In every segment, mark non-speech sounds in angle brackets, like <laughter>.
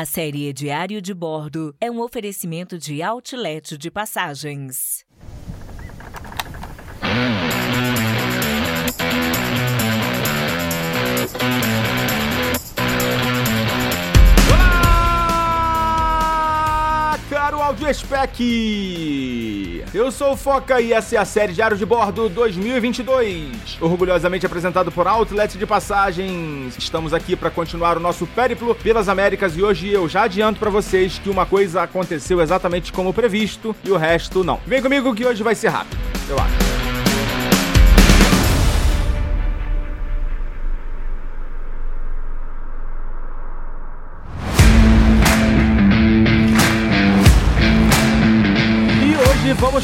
A série Diário de Bordo é um oferecimento de outlet de passagens. Olá, caro Audiospec! Eu sou o Foca e essa é a série Diário de Bordo 2022, orgulhosamente apresentado por Outlet de Passagens. Estamos aqui para continuar o nosso périplo pelas Américas e hoje eu já adianto para vocês que uma coisa aconteceu exatamente como previsto e o resto não. Vem comigo que hoje vai ser rápido, eu acho.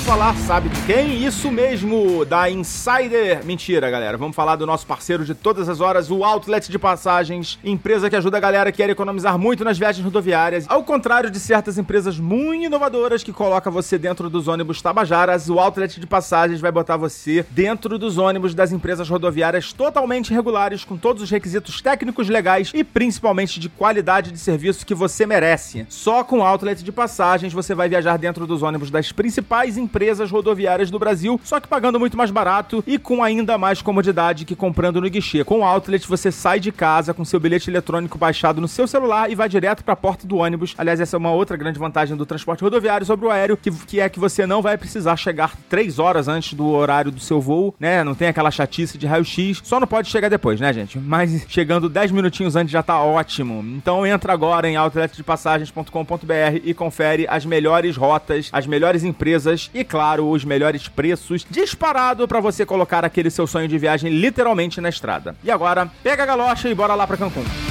Falar, sabe de quem? Isso mesmo, da Insider. Mentira, galera. Vamos falar do nosso parceiro de todas as horas, o Outlet de Passagens, empresa que ajuda a galera que quer economizar muito nas viagens rodoviárias. Ao contrário de certas empresas muito inovadoras que colocam você dentro dos ônibus Tabajaras, o Outlet de Passagens vai botar você dentro dos ônibus das empresas rodoviárias totalmente regulares, com todos os requisitos técnicos legais e principalmente de qualidade de serviço que você merece. Só com o Outlet de Passagens você vai viajar dentro dos ônibus das principais empresas rodoviárias do Brasil, só que pagando muito mais barato e com ainda mais comodidade que comprando no guichê. Com o Outlet você sai de casa com seu bilhete eletrônico baixado no seu celular e vai direto para a porta do ônibus. Aliás, essa é uma outra grande vantagem do transporte rodoviário sobre o aéreo, que, que é que você não vai precisar chegar três horas antes do horário do seu voo, né? Não tem aquela chatice de raio-x. Só não pode chegar depois, né, gente? Mas chegando 10 minutinhos antes já tá ótimo. Então entra agora em outletdepassagens.com.br e confere as melhores rotas, as melhores empresas e, claro, os melhores preços disparado para você colocar aquele seu sonho de viagem literalmente na estrada. E agora, pega a galocha e bora lá para Cancún.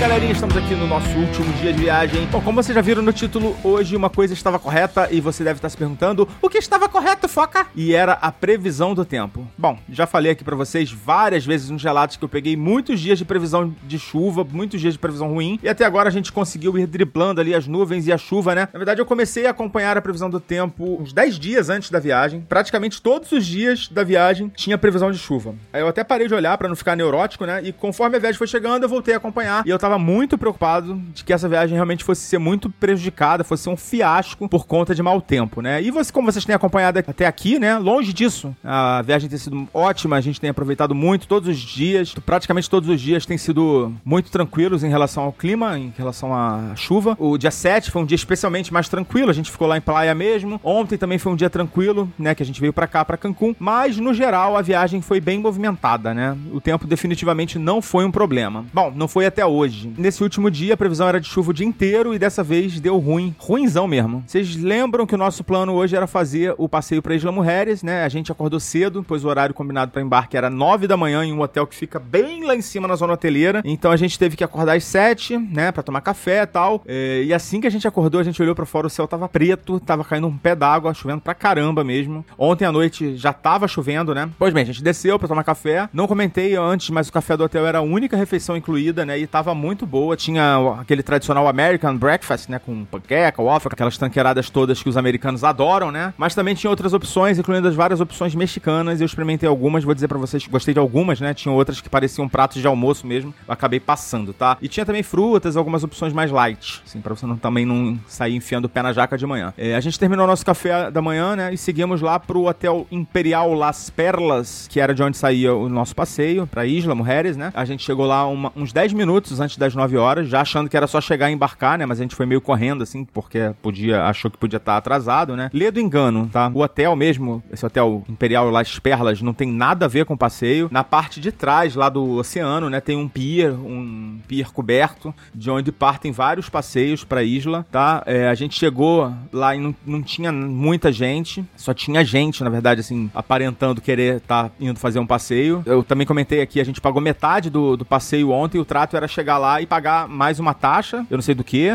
Galerinha, estamos aqui no nosso último dia de viagem. Bom, como vocês já viram no título, hoje uma coisa estava correta e você deve estar se perguntando o que estava correto, foca? E era a previsão do tempo. Bom, já falei aqui pra vocês várias vezes nos relatos que eu peguei muitos dias de previsão de chuva, muitos dias de previsão ruim, e até agora a gente conseguiu ir driblando ali as nuvens e a chuva, né? Na verdade, eu comecei a acompanhar a previsão do tempo uns 10 dias antes da viagem. Praticamente todos os dias da viagem tinha previsão de chuva. Aí eu até parei de olhar pra não ficar neurótico, né? E conforme a viagem foi chegando, eu voltei a acompanhar e eu tava muito preocupado de que essa viagem realmente fosse ser muito prejudicada, fosse ser um fiasco por conta de mau tempo, né? E você, como vocês têm acompanhado até aqui, né? Longe disso. A viagem tem sido ótima, a gente tem aproveitado muito todos os dias, praticamente todos os dias têm sido muito tranquilos em relação ao clima, em relação à chuva. O dia 7 foi um dia especialmente mais tranquilo, a gente ficou lá em praia mesmo. Ontem também foi um dia tranquilo, né? Que a gente veio pra cá, pra Cancún. Mas, no geral, a viagem foi bem movimentada, né? O tempo definitivamente não foi um problema. Bom, não foi até hoje. Nesse último dia, a previsão era de chuva o dia inteiro e dessa vez deu ruim. Ruinzão mesmo. Vocês lembram que o nosso plano hoje era fazer o passeio pra Isla Mujeres, né? A gente acordou cedo, pois o horário combinado para embarque era 9 da manhã em um hotel que fica bem lá em cima na zona hoteleira. Então a gente teve que acordar às 7, né? Pra tomar café e tal. É, E assim que a gente acordou, a gente olhou pra fora, o céu tava preto, tava caindo um pé d'água, chovendo pra caramba mesmo. Ontem à noite já tava chovendo, né? Pois bem, a gente desceu pra tomar café. Não comentei antes, mas o café do hotel era a única refeição incluída, né? E tava muito boa. Tinha aquele tradicional American breakfast, né? Com panqueca, waffle, aquelas tanqueiradas todas que os americanos adoram, né? Mas também tinha outras opções, incluindo as várias opções mexicanas. Eu experimentei algumas, vou dizer pra vocês que gostei de algumas, né? Tinha outras que pareciam pratos de almoço mesmo. Eu acabei passando, tá? E tinha também frutas, algumas opções mais light, assim, pra você não, também não sair enfiando o pé na jaca de manhã. É, a gente terminou nosso café da manhã, né? E seguimos lá pro Hotel Imperial Las Perlas, que era de onde saía o nosso passeio, pra Isla Mujeres, né? A gente chegou lá uma- uns 10 minutos antes das 9 horas, já achando que era só chegar e embarcar, né? Mas a gente foi meio correndo, assim, porque podia, achou que podia estar atrasado, né? Lê do engano, tá? O hotel mesmo, esse hotel Imperial Las Perlas, não tem nada a ver com o passeio. Na parte de trás, lá do oceano, né? Tem um pier, um pier coberto, de onde partem vários passeios pra isla, tá? É, a gente chegou lá e não, não tinha muita gente, só tinha gente, na verdade, assim, aparentando querer estar indo fazer um passeio. Eu também comentei aqui, a gente pagou metade do, do passeio ontem, o trato era chegar lá e pagar mais uma taxa, eu não sei do que,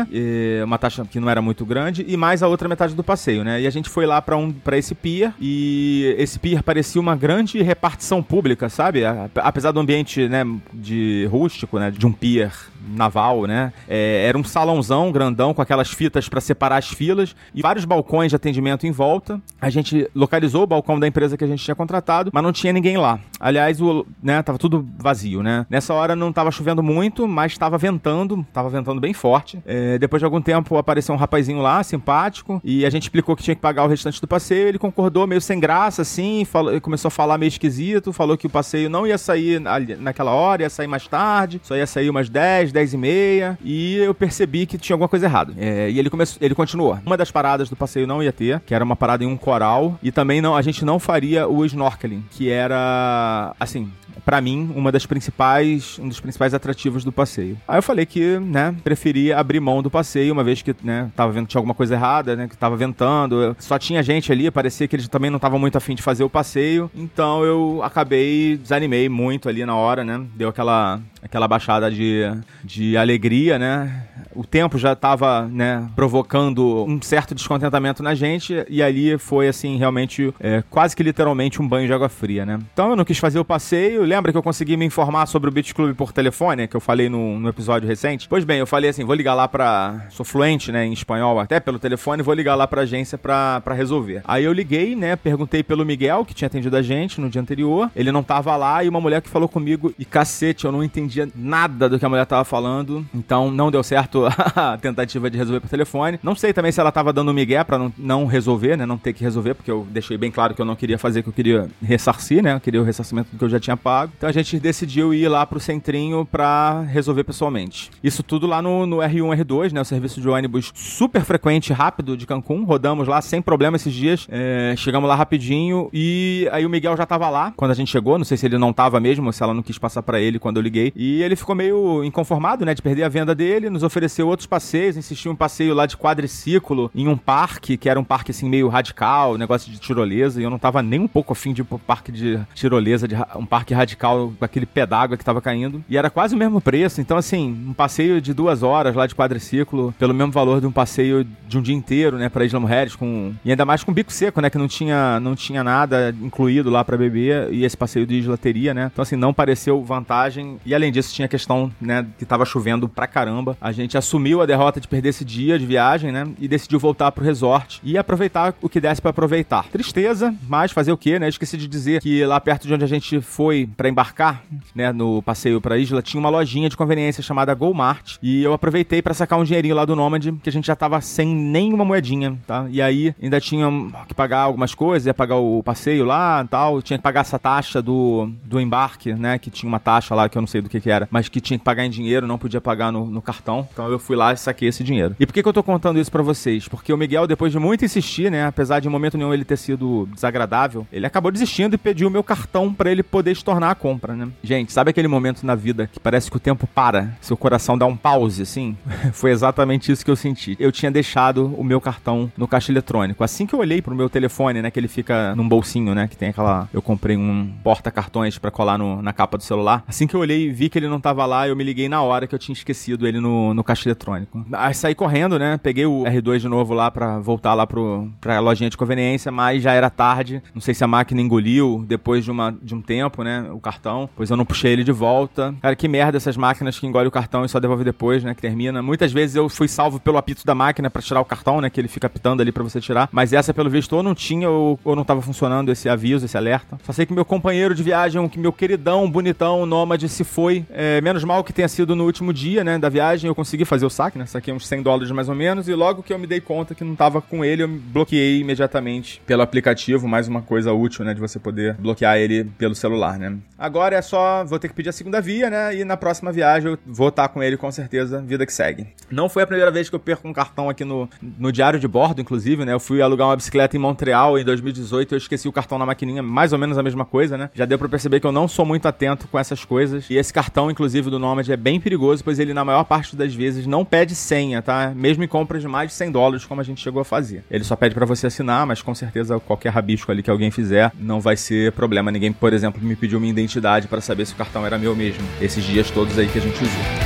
uma taxa que não era muito grande, e mais a outra metade do passeio, né? E a gente foi lá pra um, pra esse pier, e esse pier parecia uma grande repartição pública, sabe? Apesar do ambiente, né, de rústico, né, de um pier naval, né? É, era um salãozão grandão com aquelas fitas para separar as filas e vários balcões de atendimento em volta. A gente localizou o balcão da empresa que a gente tinha contratado, mas não tinha ninguém lá. Aliás, o, né, tava tudo vazio, né? Nessa hora não tava chovendo muito, mas estava ventando, tava ventando bem forte. É, depois de algum tempo apareceu um rapazinho lá, simpático, e a gente explicou que tinha que pagar o restante do passeio. Ele concordou meio sem graça, assim, falou, começou a falar meio esquisito, falou que o passeio não ia sair naquela hora, ia sair mais tarde, só ia sair umas 10, 10 e meia, e eu percebi que tinha alguma coisa errada. É, e ele começou, ele continuou. Uma das paradas do passeio não ia ter, que era uma parada em um coral, e também não, a gente não faria o snorkeling, que era assim, para mim, uma das principais, um dos principais atrativos do passeio. Aí eu falei que, né, preferia abrir mão do passeio, uma vez que, né, tava vendo que tinha alguma coisa errada, né, que tava ventando, só tinha gente ali, parecia que eles também não estavam muito afim de fazer o passeio, então eu acabei, desanimei muito ali na hora, né, deu aquela aquela baixada de, de alegria, né? O tempo já estava, né, provocando um certo descontentamento na gente e ali foi, assim, realmente, é, quase que literalmente um banho de água fria, né? Então eu não quis fazer o passeio. Lembra que eu consegui me informar sobre o Beach Club por telefone, que eu falei no, no episódio recente? Pois bem, eu falei assim, vou ligar lá pra... Sou fluente, né, em espanhol até pelo telefone, vou ligar lá pra agência pra, pra resolver. Aí eu liguei, né, perguntei pelo Miguel, que tinha atendido a gente no dia anterior. Ele não tava lá e uma mulher que falou comigo e cacete, eu não entendi entendia nada do que a mulher tava falando, então não deu certo <laughs> a tentativa de resolver por telefone. Não sei também se ela tava dando um migué pra não, não resolver, né? Não ter que resolver, porque eu deixei bem claro que eu não queria fazer, que eu queria ressarcir, né? Eu queria o ressarcimento do que eu já tinha pago. Então a gente decidiu ir lá pro centrinho pra resolver pessoalmente. Isso tudo lá no, no R1, R2, né? O serviço de ônibus super frequente, rápido de Cancún. Rodamos lá sem problema esses dias. É, chegamos lá rapidinho e aí o Miguel já tava lá quando a gente chegou. Não sei se ele não tava mesmo, se ela não quis passar para ele quando eu liguei. E ele ficou meio inconformado, né, de perder a venda dele, nos ofereceu outros passeios, insistiu em um passeio lá de quadriciclo em um parque, que era um parque assim meio radical, negócio de tirolesa, e eu não tava nem um pouco afim de ir pro parque de tirolesa, de um parque radical com aquele pé d'água que tava caindo. E era quase o mesmo preço, então assim, um passeio de duas horas lá de quadriciclo, pelo mesmo valor de um passeio de um dia inteiro, né, pra Isla Mujeres, com... e ainda mais com bico seco, né, que não tinha, não tinha nada incluído lá para beber, e esse passeio de Isla teria, né, então assim, não pareceu vantagem, e além disso tinha a questão, né, que tava chovendo pra caramba. A gente assumiu a derrota de perder esse dia de viagem, né, e decidiu voltar pro resort e aproveitar o que desse para aproveitar. Tristeza, mas fazer o quê, né? esqueci de dizer que lá perto de onde a gente foi para embarcar, né, no passeio pra isla, tinha uma lojinha de conveniência chamada Golmart e eu aproveitei para sacar um dinheirinho lá do Nômade, que a gente já tava sem nenhuma moedinha, tá? E aí ainda tinha que pagar algumas coisas, ia pagar o passeio lá e tal, tinha que pagar essa taxa do, do embarque, né, que tinha uma taxa lá que eu não sei do que que era, mas que tinha que pagar em dinheiro, não podia pagar no, no cartão. Então eu fui lá e saquei esse dinheiro. E por que, que eu tô contando isso para vocês? Porque o Miguel, depois de muito insistir, né, apesar de em momento nenhum ele ter sido desagradável, ele acabou desistindo e pediu o meu cartão para ele poder estornar a compra, né? Gente, sabe aquele momento na vida que parece que o tempo para, seu coração dá um pause, assim? <laughs> Foi exatamente isso que eu senti. Eu tinha deixado o meu cartão no caixa eletrônico. Assim que eu olhei pro meu telefone, né, que ele fica num bolsinho, né, que tem aquela... Eu comprei um porta-cartões para colar no, na capa do celular. Assim que eu olhei e vi que ele não tava lá, eu me liguei na hora que eu tinha esquecido ele no, no caixa eletrônico. Aí saí correndo, né? Peguei o R2 de novo lá pra voltar lá pro, pra lojinha de conveniência, mas já era tarde. Não sei se a máquina engoliu depois de, uma, de um tempo, né? O cartão. Pois eu não puxei ele de volta. Cara, que merda essas máquinas que engolem o cartão e só devolve depois, né? Que termina. Muitas vezes eu fui salvo pelo apito da máquina para tirar o cartão, né? Que ele fica apitando ali para você tirar. Mas essa, pelo visto, ou não tinha ou, ou não tava funcionando esse aviso, esse alerta. Só sei que meu companheiro de viagem, que meu queridão, bonitão, nômade, se foi. É, menos mal que tenha sido no último dia, né, da viagem, eu consegui fazer o saque, né? Saquei uns 100 dólares mais ou menos. E logo que eu me dei conta que não tava com ele, eu bloqueei imediatamente pelo aplicativo. Mais uma coisa útil, né? De você poder bloquear ele pelo celular, né? Agora é só, vou ter que pedir a segunda via, né? E na próxima viagem eu vou estar com ele com certeza, vida que segue. Não foi a primeira vez que eu perco um cartão aqui no, no diário de bordo, inclusive, né? Eu fui alugar uma bicicleta em Montreal em 2018, eu esqueci o cartão na maquininha, mais ou menos a mesma coisa, né? Já deu pra perceber que eu não sou muito atento com essas coisas. E esse cartão, inclusive, do Nomad é bem perigoso, pois ele, na maior parte das vezes, não pede senha, tá? Mesmo em compras de mais de 100 dólares, como a gente chegou a fazer. Ele só pede para você assinar, mas com certeza qualquer rabisco ali que alguém fizer não vai ser problema. Ninguém, por exemplo, me pediu minha identidade para saber se o cartão era meu mesmo. Esses dias todos aí que a gente usou.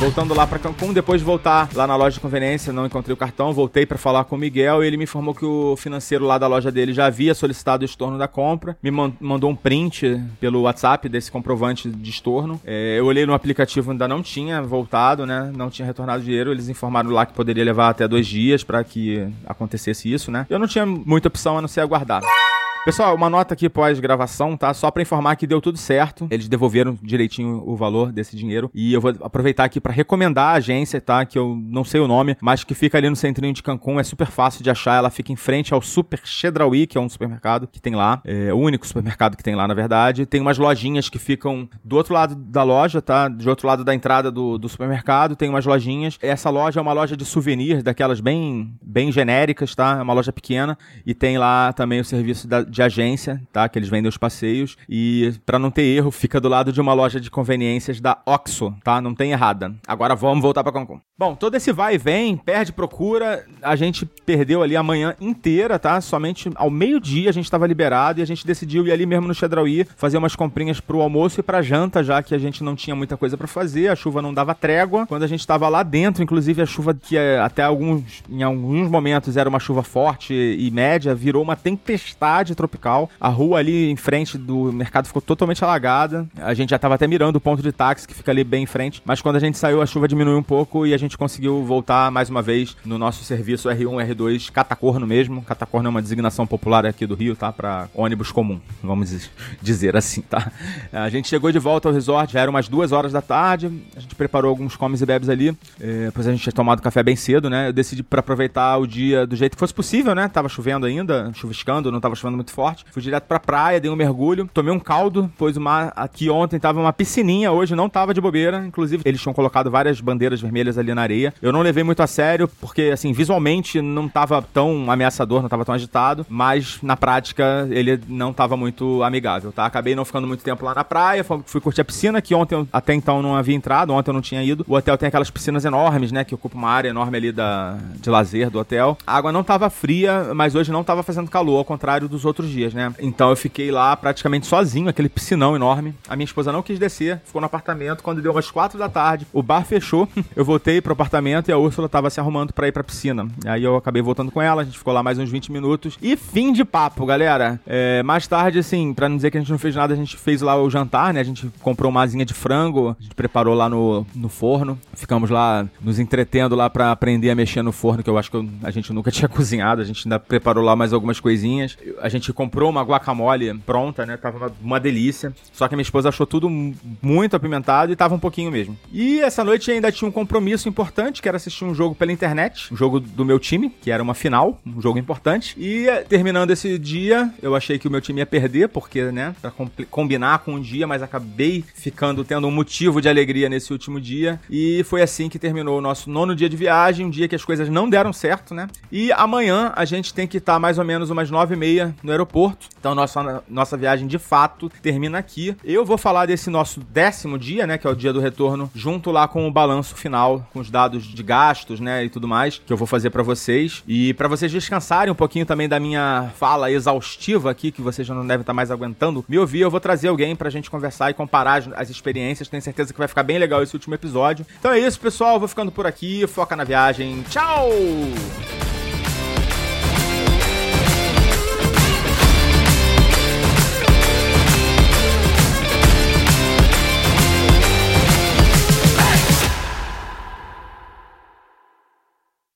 Voltando lá para Cancún, depois de voltar lá na loja de conveniência, não encontrei o cartão, voltei para falar com o Miguel e ele me informou que o financeiro lá da loja dele já havia solicitado o estorno da compra, me mandou um print pelo WhatsApp desse comprovante de estorno. É, eu olhei no aplicativo, ainda não tinha voltado, né? Não tinha retornado dinheiro. Eles informaram lá que poderia levar até dois dias para que acontecesse isso, né? Eu não tinha muita opção a não ser aguardar. Pessoal, uma nota aqui pós-gravação, tá? Só para informar que deu tudo certo. Eles devolveram direitinho o valor desse dinheiro. E eu vou aproveitar aqui para recomendar a agência, tá? Que eu não sei o nome, mas que fica ali no centrinho de Cancún. É super fácil de achar. Ela fica em frente ao Super Chedraui, que é um supermercado que tem lá. É o único supermercado que tem lá, na verdade. Tem umas lojinhas que ficam do outro lado da loja, tá? De outro lado da entrada do, do supermercado. Tem umas lojinhas. Essa loja é uma loja de souvenirs, daquelas bem, bem genéricas, tá? É uma loja pequena. E tem lá também o serviço da, de agência, tá? Que eles vendem os passeios. E para não ter erro, fica do lado de uma loja de conveniências da Oxo, tá? Não tem errada. Agora vamos voltar para Cancún. Bom, todo esse vai e vem, perde, procura, a gente perdeu ali a manhã inteira, tá? Somente ao meio-dia a gente estava liberado e a gente decidiu ir ali mesmo no Chedraui fazer umas comprinhas pro almoço e pra janta, já que a gente não tinha muita coisa para fazer, a chuva não dava trégua. Quando a gente estava lá dentro, inclusive a chuva que é, até alguns em alguns momentos era uma chuva forte e média, virou uma tempestade tropical. A rua ali em frente do mercado ficou totalmente alagada. A gente já estava até mirando o ponto de táxi que fica ali bem em frente, mas quando a gente saiu a chuva diminuiu um pouco e a gente conseguiu voltar mais uma vez no nosso serviço R1, R2 Catacorno mesmo. Catacorno é uma designação popular aqui do Rio, tá? Para ônibus comum, vamos dizer assim, tá? A gente chegou de volta ao resort, já era umas duas horas da tarde. A gente preparou alguns comes e bebes ali. É, depois a gente tinha tomado café bem cedo, né? Eu decidi para aproveitar o dia do jeito que fosse possível, né? Tava chovendo ainda, chuviscando, não tava chovendo muito forte. Fui direto pra praia, dei um mergulho, tomei um caldo, pois o mar aqui ontem tava uma piscininha, hoje não tava de bobeira. Inclusive, eles tinham colocado várias bandeiras vermelhas ali na areia. Eu não levei muito a sério, porque, assim, visualmente não tava tão ameaçador, não tava tão agitado, mas na prática ele não tava muito amigável, tá? Acabei não ficando muito tempo lá na praia, fui curtir a piscina, que ontem até então não havia entrado, ontem eu não tinha ido. O hotel tem aquelas piscinas enormes, né, que ocupa uma área enorme ali da, de lazer do hotel. A água não tava fria, mas hoje não tava fazendo calor, ao contrário dos outros dias, né? Então eu fiquei lá praticamente sozinho, aquele piscinão enorme. A minha esposa não quis descer, ficou no apartamento. Quando deu umas quatro da tarde, o bar fechou. <laughs> Eu voltei pro apartamento e a Úrsula tava se arrumando para ir pra piscina. Aí eu acabei voltando com ela, a gente ficou lá mais uns 20 minutos. E fim de papo, galera. É, mais tarde, assim, pra não dizer que a gente não fez nada, a gente fez lá o jantar, né? A gente comprou uma asinha de frango, a gente preparou lá no, no forno. Ficamos lá nos entretendo lá para aprender a mexer no forno, que eu acho que eu, a gente nunca <laughs> tinha cozinhado. A gente ainda preparou lá mais algumas coisinhas. A gente comprou uma guacamole pronta, né? Tava uma, uma delícia. Só que minha esposa achou tudo muito apimentado e tava um pouquinho mesmo. E essa noite ainda tinha um compromisso importante, que era assistir um jogo pela internet, um jogo do meu time, que era uma final, um jogo importante. E terminando esse dia, eu achei que o meu time ia perder, porque, né, pra combinar com um dia, mas acabei ficando tendo um motivo de alegria nesse último dia. E foi assim que terminou o nosso nono dia de viagem, um dia que as coisas não deram certo, né? E amanhã a gente tem que estar mais ou menos umas nove e meia no aeroporto. Então nossa, nossa viagem de fato termina aqui. Eu vou falar desse nosso décimo dia, né? Que é o dia do retorno, junto lá com o balanço final, com os dados de gastos, né? E tudo mais, que eu vou fazer para vocês. E para vocês descansarem um pouquinho também da minha fala exaustiva aqui, que vocês já não devem estar mais aguentando me ouvir, eu vou trazer alguém pra gente conversar e comparar as experiências. Tenho certeza que vai ficar bem legal esse último episódio. Então é isso, pessoal. Vou ficando por aqui. Foca na viagem. Tchau!